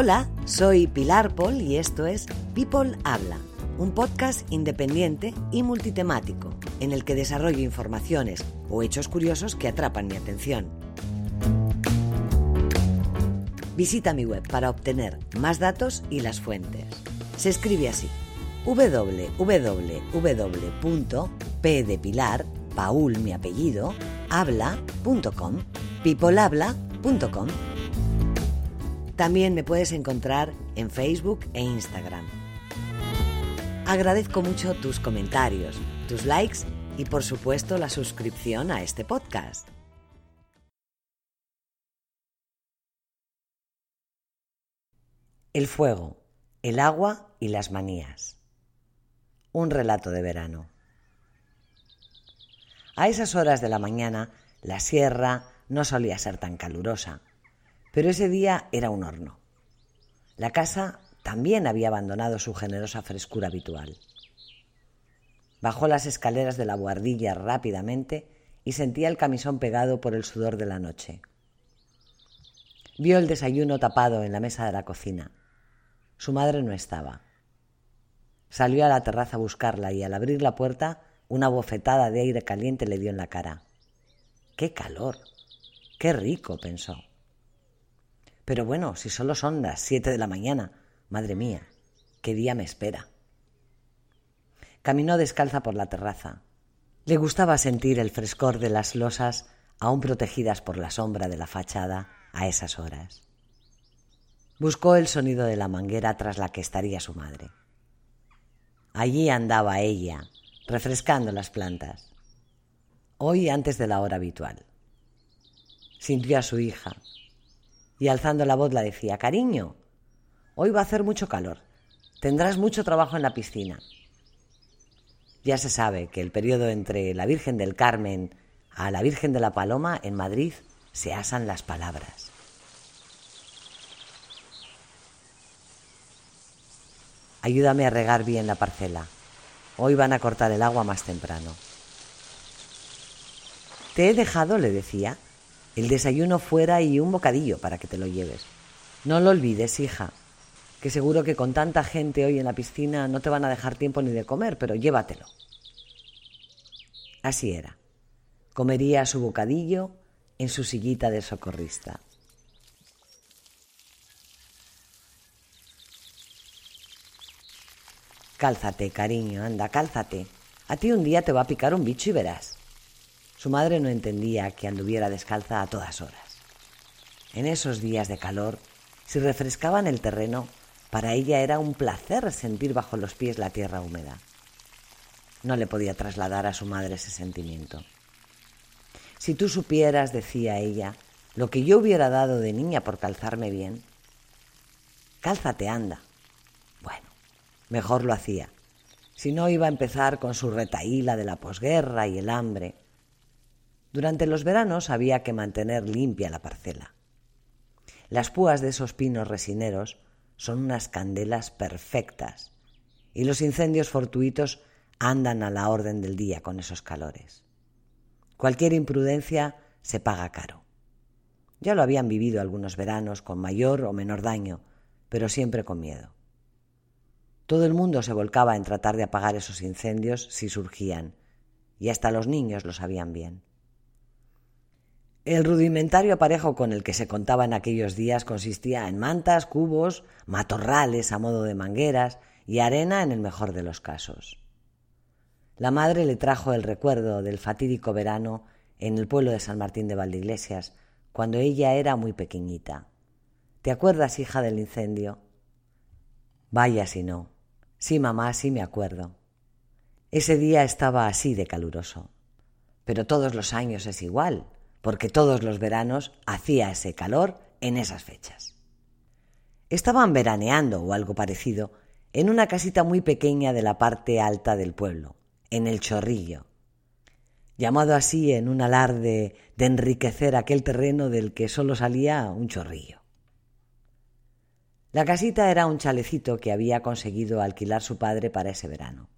Hola, soy Pilar Paul y esto es People Habla, un podcast independiente y multitemático en el que desarrollo informaciones o hechos curiosos que atrapan mi atención. Visita mi web para obtener más datos y las fuentes. Se escribe así: www.p de Paul mi apellido, habla.com, peoplehabla.com. También me puedes encontrar en Facebook e Instagram. Agradezco mucho tus comentarios, tus likes y por supuesto la suscripción a este podcast. El fuego, el agua y las manías. Un relato de verano. A esas horas de la mañana, la sierra no solía ser tan calurosa pero ese día era un horno. La casa también había abandonado su generosa frescura habitual. Bajó las escaleras de la buhardilla rápidamente y sentía el camisón pegado por el sudor de la noche. Vio el desayuno tapado en la mesa de la cocina. Su madre no estaba. Salió a la terraza a buscarla y al abrir la puerta una bofetada de aire caliente le dio en la cara. ¡Qué calor! ¡Qué rico! pensó. Pero bueno, si solo son las siete de la mañana, madre mía, ¿qué día me espera? Caminó descalza por la terraza. Le gustaba sentir el frescor de las losas aún protegidas por la sombra de la fachada a esas horas. Buscó el sonido de la manguera tras la que estaría su madre. Allí andaba ella, refrescando las plantas. Hoy antes de la hora habitual. Sintió a su hija, y alzando la voz la decía, cariño, hoy va a hacer mucho calor, tendrás mucho trabajo en la piscina. Ya se sabe que el periodo entre la Virgen del Carmen a la Virgen de la Paloma en Madrid se asan las palabras. Ayúdame a regar bien la parcela. Hoy van a cortar el agua más temprano. Te he dejado, le decía, el desayuno fuera y un bocadillo para que te lo lleves. No lo olvides, hija, que seguro que con tanta gente hoy en la piscina no te van a dejar tiempo ni de comer, pero llévatelo. Así era. Comería su bocadillo en su sillita de socorrista. Cálzate, cariño, anda, cálzate. A ti un día te va a picar un bicho y verás. Su madre no entendía que anduviera descalza a todas horas. En esos días de calor, si refrescaban el terreno, para ella era un placer sentir bajo los pies la tierra húmeda. No le podía trasladar a su madre ese sentimiento. Si tú supieras, decía ella, lo que yo hubiera dado de niña por calzarme bien. Cálzate, anda. Bueno, mejor lo hacía. Si no iba a empezar con su retaíla de la posguerra y el hambre, durante los veranos había que mantener limpia la parcela. Las púas de esos pinos resineros son unas candelas perfectas y los incendios fortuitos andan a la orden del día con esos calores. Cualquier imprudencia se paga caro. Ya lo habían vivido algunos veranos con mayor o menor daño, pero siempre con miedo. Todo el mundo se volcaba en tratar de apagar esos incendios si surgían, y hasta los niños lo sabían bien. El rudimentario aparejo con el que se contaba en aquellos días consistía en mantas, cubos, matorrales a modo de mangueras y arena en el mejor de los casos. La madre le trajo el recuerdo del fatídico verano en el pueblo de San Martín de Valdeiglesias, cuando ella era muy pequeñita. ¿Te acuerdas, hija, del incendio? Vaya si no. Sí, mamá, sí me acuerdo. Ese día estaba así de caluroso. Pero todos los años es igual, porque todos los veranos hacía ese calor en esas fechas. Estaban veraneando o algo parecido en una casita muy pequeña de la parte alta del pueblo, en el Chorrillo, llamado así en un alarde de enriquecer aquel terreno del que solo salía un chorrillo. La casita era un chalecito que había conseguido alquilar su padre para ese verano.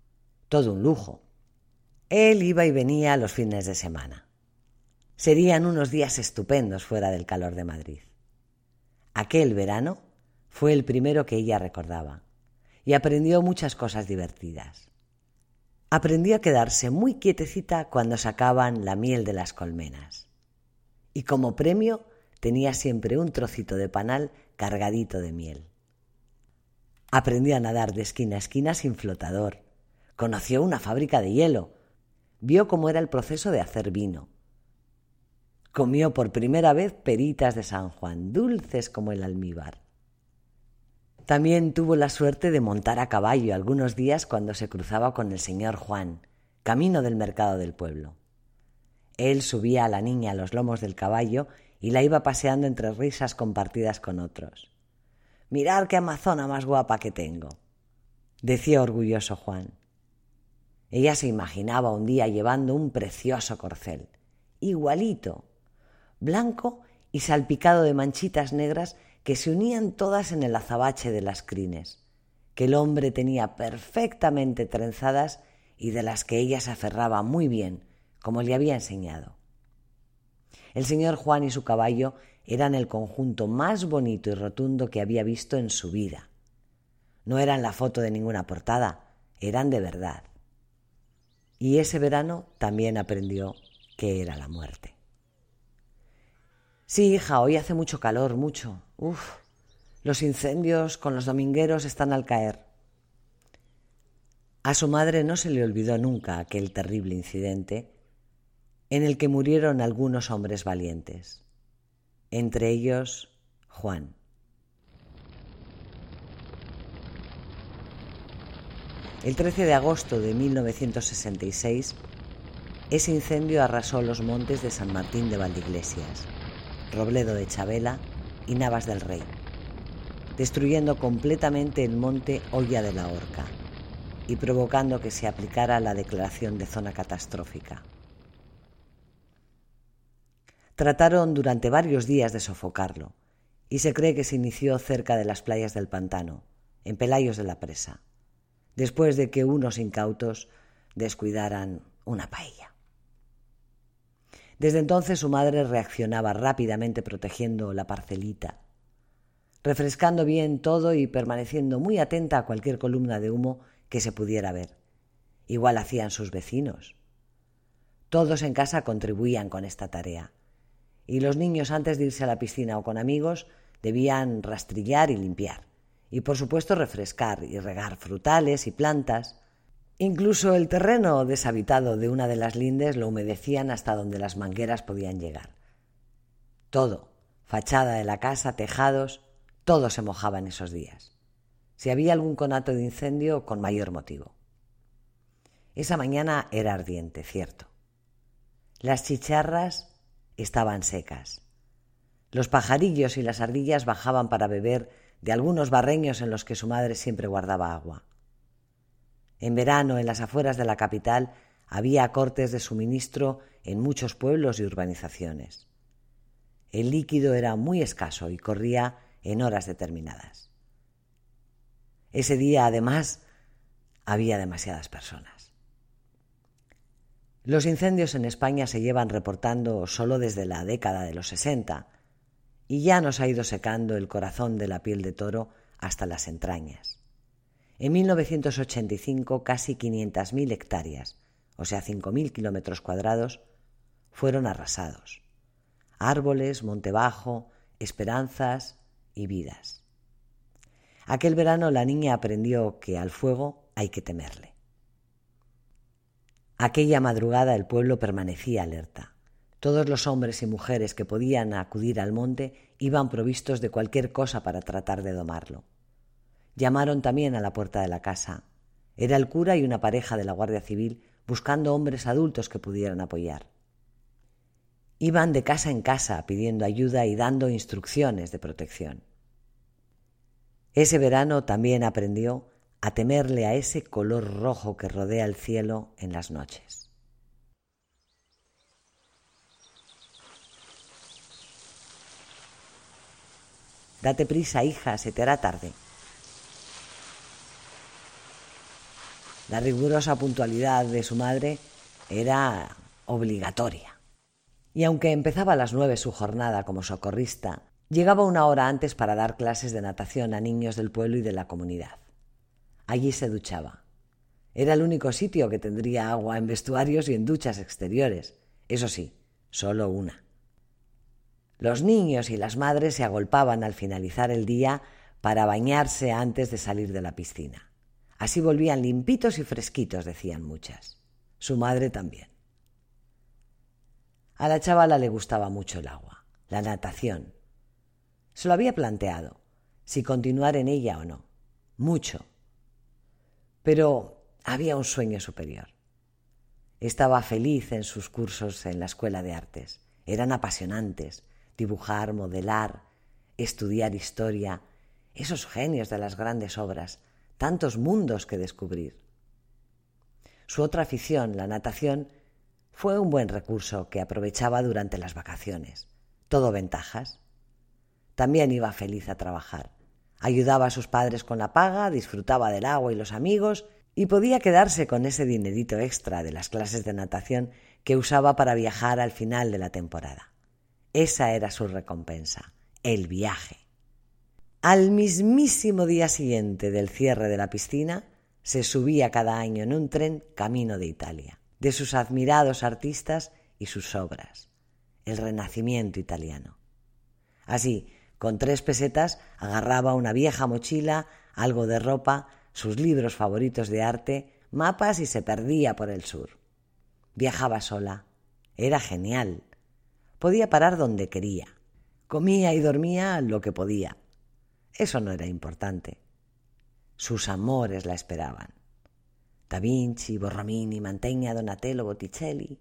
Todo un lujo. Él iba y venía los fines de semana. Serían unos días estupendos fuera del calor de Madrid. Aquel verano Fue el primero que ella recordaba y aprendió muchas cosas divertidas. Aprendió a quedarse muy quietecita cuando sacaban la miel de las colmenas. Y como premio tenía siempre un trocito de panal cargadito de miel. Aprendió a nadar de esquina a esquina sin flotador. Conoció una fábrica de hielo. Vio cómo era el proceso de hacer vino. Comió por primera vez peritas de San Juan, dulces como el almíbar. También tuvo la suerte de montar a caballo algunos días cuando se cruzaba con el señor Juan, camino del mercado del pueblo. Él subía a la niña a los lomos del caballo y la iba paseando entre risas compartidas con otros. Mirar qué amazona más guapa que tengo, decía orgulloso Juan. Ella se imaginaba un día llevando un precioso corcel, igualito, blanco y salpicado de manchitas negras que se unían todas en el azabache de las crines, que el hombre tenía perfectamente trenzadas y de las que ella se aferraba muy bien, como le había enseñado. El señor Juan y su caballo eran el conjunto más bonito y rotundo que había visto en su vida. No eran la foto de ninguna portada, eran de verdad. Y ese verano también aprendió que era la muerte. Sí, hija, hoy hace mucho calor, mucho. Uf, los incendios con los domingueros están al caer. A su madre no se le olvidó nunca aquel terrible incidente en el que murieron algunos hombres valientes, entre ellos Juan. El 13 de agosto de 1966, ese incendio arrasó los montes de San Martín de Valdeiglesias, Robledo de Chabela y Navas del Rey, destruyendo completamente el monte Olla de la Horca y provocando que se aplicara la declaración de zona catastrófica. Trataron durante varios días de sofocarlo, y se cree que se inició cerca de las playas del pantano, en Pelayos de la Presa, después de que unos incautos descuidaran una paella. Desde entonces su madre reaccionaba rápidamente protegiendo la parcelita, refrescando bien todo y permaneciendo muy atenta a cualquier columna de humo que se pudiera ver. Igual hacían sus vecinos. Todos en casa contribuían con esta tarea y los niños antes de irse a la piscina o con amigos debían rastrillar y limpiar, y por supuesto refrescar y regar frutales y plantas. Incluso el terreno deshabitado de una de las lindes lo humedecían hasta donde las mangueras podían llegar. Todo, fachada de la casa, tejados, todo se mojaba en esos días. Si había algún conato de incendio, con mayor motivo. Esa mañana era ardiente, cierto. Las chicharras estaban secas. Los pajarillos y las ardillas bajaban para beber de algunos barreños en los que su madre siempre guardaba agua. En verano, en las afueras de la capital, había cortes de suministro en muchos pueblos y urbanizaciones. El líquido era muy escaso y corría en horas determinadas. Ese día, además, había demasiadas personas. Los incendios en España se llevan reportando solo desde la década de los 60 y ya nos ha ido secando el corazón de la piel de toro hasta las entrañas. En 1985 casi 500.000 hectáreas, o sea 5.000 kilómetros cuadrados, fueron arrasados. Árboles, monte bajo, esperanzas y vidas. Aquel verano la niña aprendió que al fuego hay que temerle. Aquella madrugada el pueblo permanecía alerta. Todos los hombres y mujeres que podían acudir al monte iban provistos de cualquier cosa para tratar de domarlo. Llamaron también a la puerta de la casa. Era el cura y una pareja de la Guardia Civil buscando hombres adultos que pudieran apoyar. Iban de casa en casa pidiendo ayuda y dando instrucciones de protección. Ese verano también aprendió a temerle a ese color rojo que rodea el cielo en las noches. Date prisa, hija, se te hará tarde. La rigurosa puntualidad de su madre era obligatoria. Y aunque empezaba a las nueve su jornada como socorrista, Llegaba una hora antes para dar clases de natación a niños del pueblo y de la comunidad. Allí se duchaba. Era el único sitio que tendría agua en vestuarios y en duchas exteriores. Eso sí, solo una. Los niños y las madres se agolpaban al finalizar el día para bañarse antes de salir de la piscina. Así volvían limpitos y fresquitos, decían muchas. Su madre también. A la chavala le gustaba mucho el agua, la natación. Se lo había planteado, si continuar en ella o no. Mucho. Pero había un sueño superior. Estaba feliz en sus cursos en la escuela de artes. Eran apasionantes. Dibujar, modelar, estudiar historia, esos genios de las grandes obras, tantos mundos que descubrir. Su otra afición, la natación, fue un buen recurso que aprovechaba durante las vacaciones. Todo ventajas. También iba feliz a trabajar. Ayudaba a sus padres con la paga, disfrutaba del agua y los amigos y podía quedarse con ese dinerito extra de las clases de natación que usaba para viajar al final de la temporada. Esa era su recompensa, el viaje. Al mismísimo día siguiente del cierre de la piscina, se subía cada año en un tren camino de Italia, de sus admirados artistas y sus obras, el Renacimiento italiano. Así, con tres pesetas, agarraba una vieja mochila, algo de ropa, sus libros favoritos de arte, mapas y se perdía por el sur. Viajaba sola. Era genial. Podía parar donde quería. Comía y dormía lo que podía. Eso no era importante. Sus amores la esperaban. Da Vinci, Borromini, Mantegna, Donatello, Botticelli,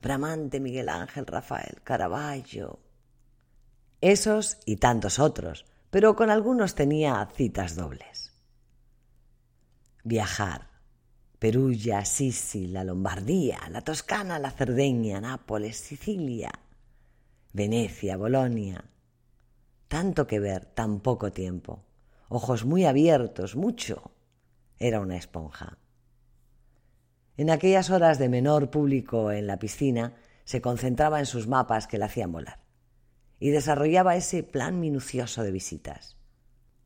Bramante, Miguel Ángel, Rafael, Caravaggio. Esos y tantos otros, pero con algunos tenía citas dobles viajar. Perugia, Sisi, la Lombardía, la Toscana, la Cerdeña, Nápoles, Sicilia, Venecia, Bolonia. Tanto que ver, tan poco tiempo. Ojos muy abiertos, mucho. Era una esponja. En aquellas horas de menor público en la piscina, se concentraba en sus mapas que la hacían volar y desarrollaba ese plan minucioso de visitas.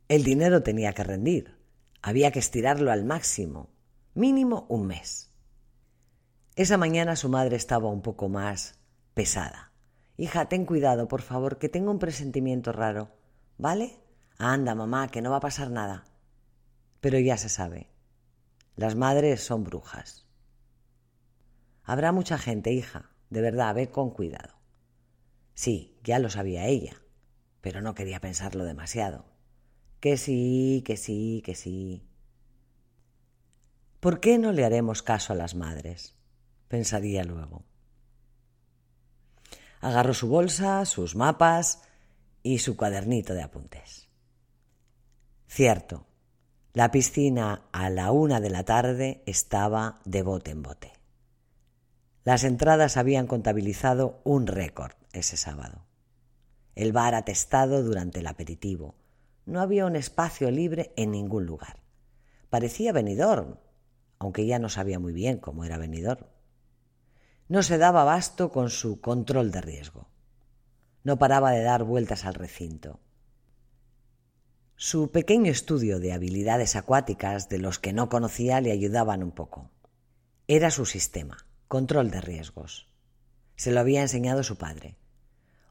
El dinero tenía que rendir, había que estirarlo al máximo, mínimo un mes. Esa mañana su madre estaba un poco más pesada. Hija, ten cuidado, por favor, que tengo un presentimiento raro. ¿Vale? Anda, mamá, que no va a pasar nada. Pero ya se sabe. Las madres son brujas. Habrá mucha gente, hija. De verdad, ve con cuidado. Sí, ya lo sabía ella, pero no quería pensarlo demasiado. Que sí, que sí, que sí. ¿Por qué no le haremos caso a las madres? pensaría luego. Agarró su bolsa, sus mapas y su cuadernito de apuntes. Cierto, la piscina a la una de la tarde estaba de bote en bote. Las entradas habían contabilizado un récord ese sábado. El bar atestado durante el aperitivo, no había un espacio libre en ningún lugar. Parecía venidor, aunque ya no sabía muy bien cómo era venidor. No se daba abasto con su control de riesgo. No paraba de dar vueltas al recinto. Su pequeño estudio de habilidades acuáticas de los que no conocía le ayudaban un poco. Era su sistema, control de riesgos. Se lo había enseñado su padre.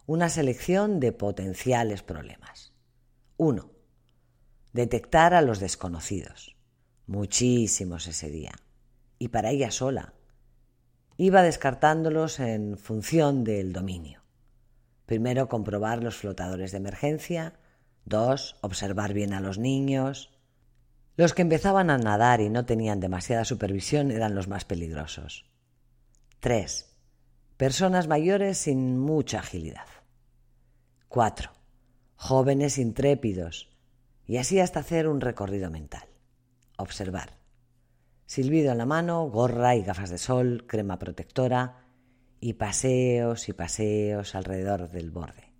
Una selección de potenciales problemas. 1. Detectar a los desconocidos. Muchísimos ese día. Y para ella sola. Iba descartándolos en función del dominio. Primero, comprobar los flotadores de emergencia. Dos, observar bien a los niños. Los que empezaban a nadar y no tenían demasiada supervisión eran los más peligrosos. Tres, personas mayores sin mucha agilidad. Cuatro, jóvenes intrépidos, y así hasta hacer un recorrido mental. Observar. Silbido en la mano, gorra y gafas de sol, crema protectora y paseos y paseos alrededor del borde.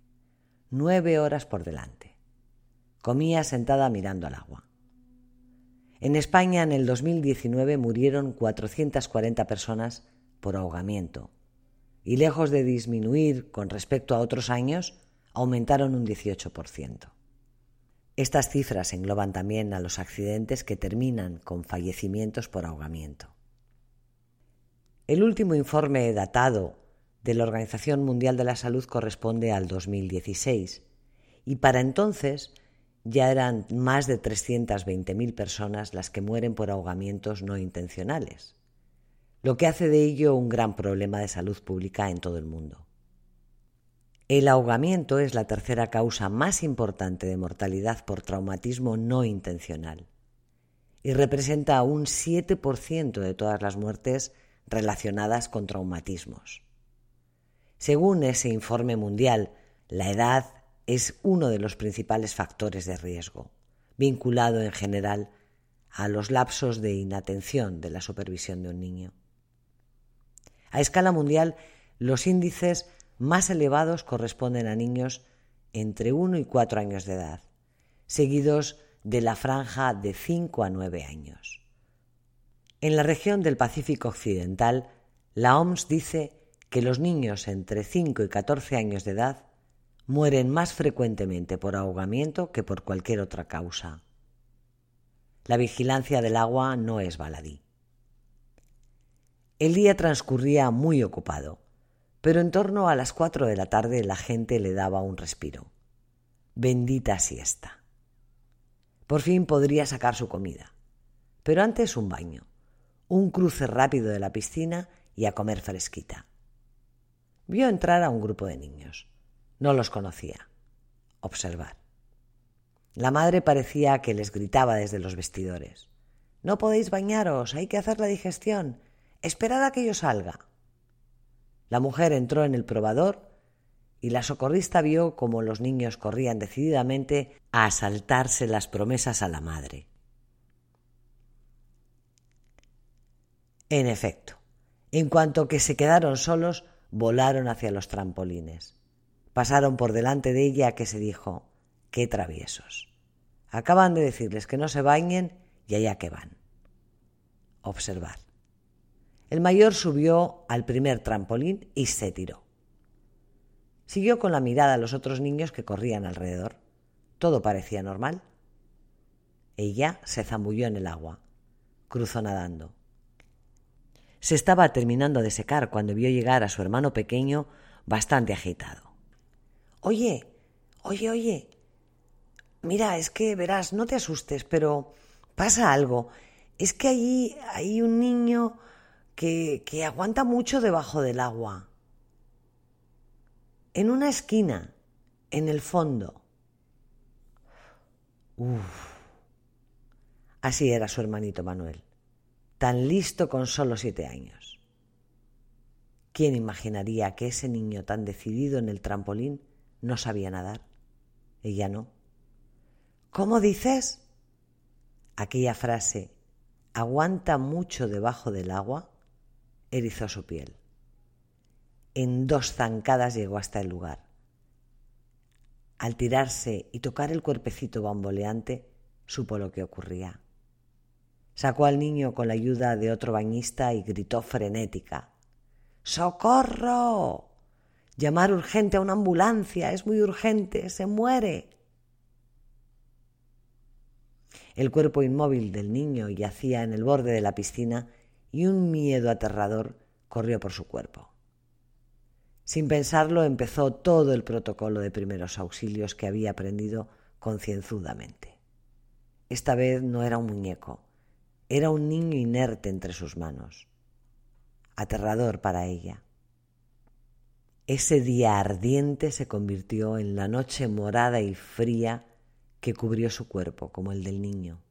Nueve horas por delante. Comía sentada mirando al agua. En España en el 2019 murieron 440 personas por ahogamiento y lejos de disminuir con respecto a otros años, aumentaron un 18%. Estas cifras engloban también a los accidentes que terminan con fallecimientos por ahogamiento. El último informe datado de la Organización Mundial de la Salud corresponde al 2016 y para entonces ya eran más de 320.000 personas las que mueren por ahogamientos no intencionales, lo que hace de ello un gran problema de salud pública en todo el mundo. El ahogamiento es la tercera causa más importante de mortalidad por traumatismo no intencional y representa un 7% de todas las muertes relacionadas con traumatismos. Según ese informe mundial, la edad es uno de los principales factores de riesgo, vinculado en general a los lapsos de inatención de la supervisión de un niño. A escala mundial, los índices más elevados corresponden a niños entre 1 y 4 años de edad, seguidos de la franja de 5 a 9 años. En la región del Pacífico Occidental, la OMS dice que los niños entre 5 y 14 años de edad mueren más frecuentemente por ahogamiento que por cualquier otra causa. La vigilancia del agua no es baladí. El día transcurría muy ocupado, pero en torno a las cuatro de la tarde la gente le daba un respiro. Bendita siesta. Por fin podría sacar su comida, pero antes un baño, un cruce rápido de la piscina y a comer fresquita. Vio entrar a un grupo de niños. No los conocía. Observar. La madre parecía que les gritaba desde los vestidores. No podéis bañaros, hay que hacer la digestión. Esperad a que yo salga. La mujer entró en el probador y la socorrista vio cómo los niños corrían decididamente a asaltarse las promesas a la madre. En efecto, en cuanto que se quedaron solos, volaron hacia los trampolines. Pasaron por delante de ella que se dijo, qué traviesos. Acaban de decirles que no se bañen y allá que van. Observar. El mayor subió al primer trampolín y se tiró. Siguió con la mirada a los otros niños que corrían alrededor. Todo parecía normal. Ella se zambulló en el agua. Cruzó nadando. Se estaba terminando de secar cuando vio llegar a su hermano pequeño bastante agitado. Oye, oye, oye. Mira, es que verás, no te asustes, pero pasa algo. Es que allí hay un niño que, que aguanta mucho debajo del agua. En una esquina, en el fondo. Uf. Así era su hermanito Manuel, tan listo con solo siete años. ¿Quién imaginaría que ese niño tan decidido en el trampolín no sabía nadar. Ella no. ¿Cómo dices? Aquella frase, aguanta mucho debajo del agua, erizó su piel. En dos zancadas llegó hasta el lugar. Al tirarse y tocar el cuerpecito bamboleante, supo lo que ocurría. Sacó al niño con la ayuda de otro bañista y gritó frenética. ¡Socorro! Llamar urgente a una ambulancia, es muy urgente, se muere. El cuerpo inmóvil del niño yacía en el borde de la piscina y un miedo aterrador corrió por su cuerpo. Sin pensarlo empezó todo el protocolo de primeros auxilios que había aprendido concienzudamente. Esta vez no era un muñeco, era un niño inerte entre sus manos. Aterrador para ella. Ese día ardiente se convirtió en la noche morada y fría que cubrió su cuerpo como el del niño.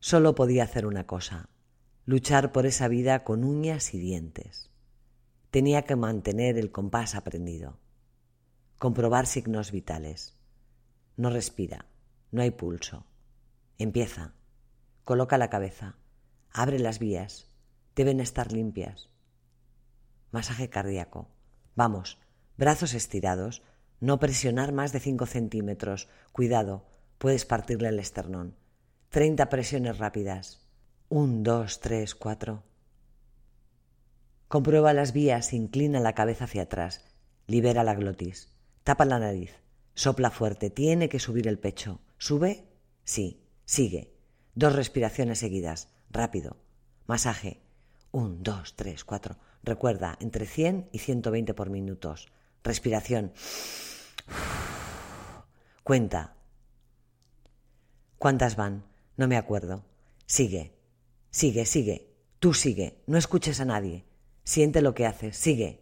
Solo podía hacer una cosa, luchar por esa vida con uñas y dientes. Tenía que mantener el compás aprendido, comprobar signos vitales. No respira, no hay pulso. Empieza, coloca la cabeza, abre las vías, deben estar limpias. Masaje cardíaco Vamos, brazos estirados, no presionar más de cinco centímetros. Cuidado, puedes partirle el esternón. Treinta presiones rápidas. Un, dos, tres, cuatro. Comprueba las vías, inclina la cabeza hacia atrás, libera la glotis. Tapa la nariz. Sopla fuerte. Tiene que subir el pecho. ¿Sube? Sí. Sigue. Dos respiraciones seguidas. Rápido. Masaje. Un, dos, tres, cuatro. Recuerda, entre 100 y 120 por minutos. Respiración. Cuenta. ¿Cuántas van? No me acuerdo. Sigue. Sigue, sigue. Tú sigue. No escuches a nadie. Siente lo que haces. Sigue.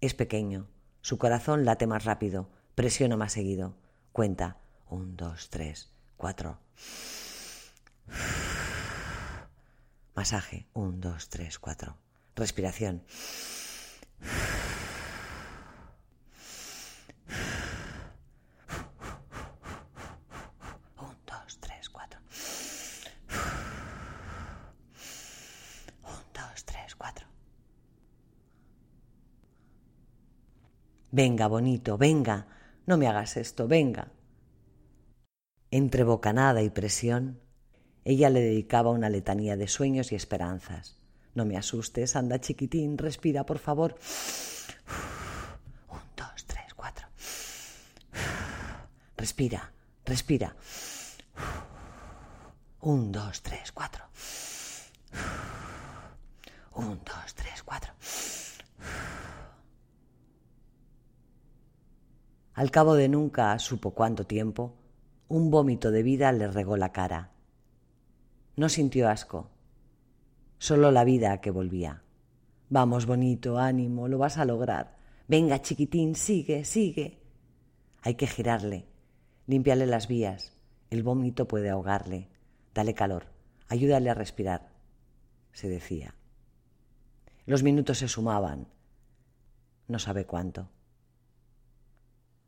Es pequeño. Su corazón late más rápido. Presiona más seguido. Cuenta. Un, dos, tres, cuatro. Masaje. Un, dos, tres, cuatro. Respiración. Un, dos, tres, cuatro. Un, dos, tres, cuatro. Venga, bonito, venga. No me hagas esto, venga. Entre bocanada y presión, ella le dedicaba una letanía de sueños y esperanzas. No me asustes, anda chiquitín, respira, por favor. Un, dos, tres, cuatro. Respira, respira. Un, dos, tres, cuatro. Un, dos, tres, cuatro. Al cabo de nunca supo cuánto tiempo, un vómito de vida le regó la cara. No sintió asco, solo la vida que volvía. Vamos, bonito, ánimo, lo vas a lograr. Venga, chiquitín, sigue, sigue. Hay que girarle, límpiale las vías. El vómito puede ahogarle. Dale calor, ayúdale a respirar, se decía. Los minutos se sumaban. No sabe cuánto.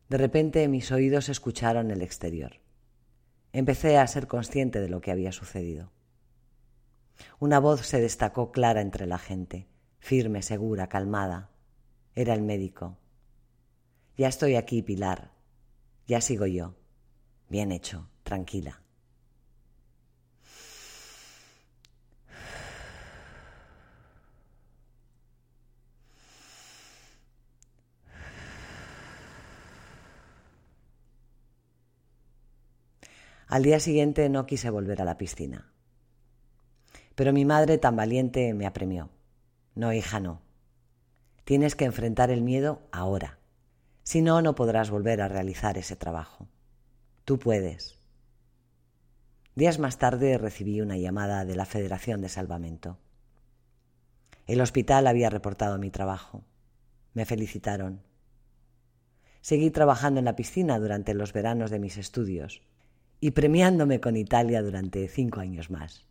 De repente mis oídos escucharon el exterior. Empecé a ser consciente de lo que había sucedido. Una voz se destacó clara entre la gente, firme, segura, calmada. Era el médico. Ya estoy aquí, Pilar. Ya sigo yo. Bien hecho, tranquila. Al día siguiente no quise volver a la piscina. Pero mi madre tan valiente me apremió. No, hija, no. Tienes que enfrentar el miedo ahora. Si no, no podrás volver a realizar ese trabajo. Tú puedes. Días más tarde recibí una llamada de la Federación de Salvamento. El hospital había reportado mi trabajo. Me felicitaron. Seguí trabajando en la piscina durante los veranos de mis estudios y premiándome con Italia durante cinco años más.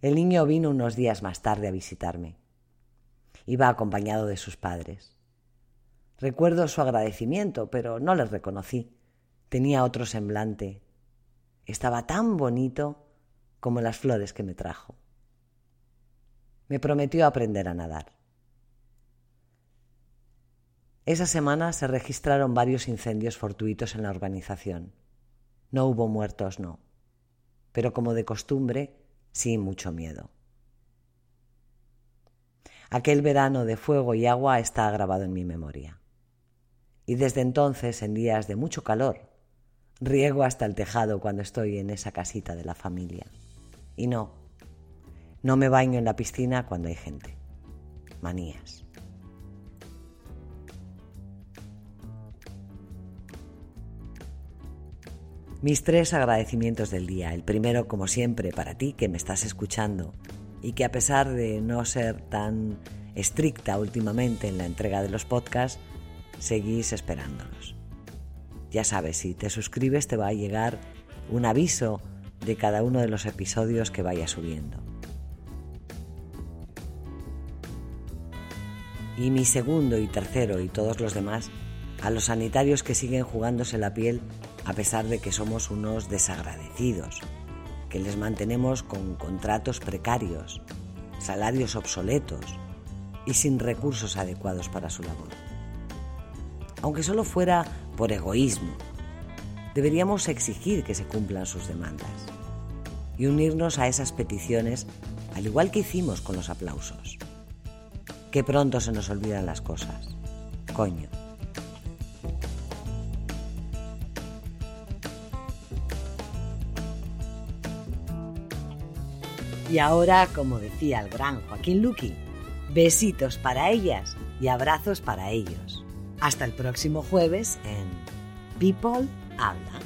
El niño vino unos días más tarde a visitarme. Iba acompañado de sus padres. Recuerdo su agradecimiento, pero no les reconocí. Tenía otro semblante. Estaba tan bonito como las flores que me trajo. Me prometió aprender a nadar. Esa semana se registraron varios incendios fortuitos en la organización. No hubo muertos, no. Pero como de costumbre, sí mucho miedo. Aquel verano de fuego y agua está grabado en mi memoria. Y desde entonces, en días de mucho calor, riego hasta el tejado cuando estoy en esa casita de la familia. Y no, no me baño en la piscina cuando hay gente. Manías. Mis tres agradecimientos del día. El primero, como siempre, para ti que me estás escuchando y que a pesar de no ser tan estricta últimamente en la entrega de los podcasts, seguís esperándolos. Ya sabes, si te suscribes te va a llegar un aviso de cada uno de los episodios que vaya subiendo. Y mi segundo y tercero y todos los demás, a los sanitarios que siguen jugándose la piel a pesar de que somos unos desagradecidos, que les mantenemos con contratos precarios, salarios obsoletos y sin recursos adecuados para su labor. Aunque solo fuera por egoísmo, deberíamos exigir que se cumplan sus demandas y unirnos a esas peticiones al igual que hicimos con los aplausos. Qué pronto se nos olvidan las cosas. Coño. Y ahora, como decía el gran Joaquín Luqui, besitos para ellas y abrazos para ellos. Hasta el próximo jueves en People Habla.